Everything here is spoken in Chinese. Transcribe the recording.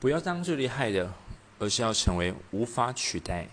不要当最厉害的而是要成为无法取代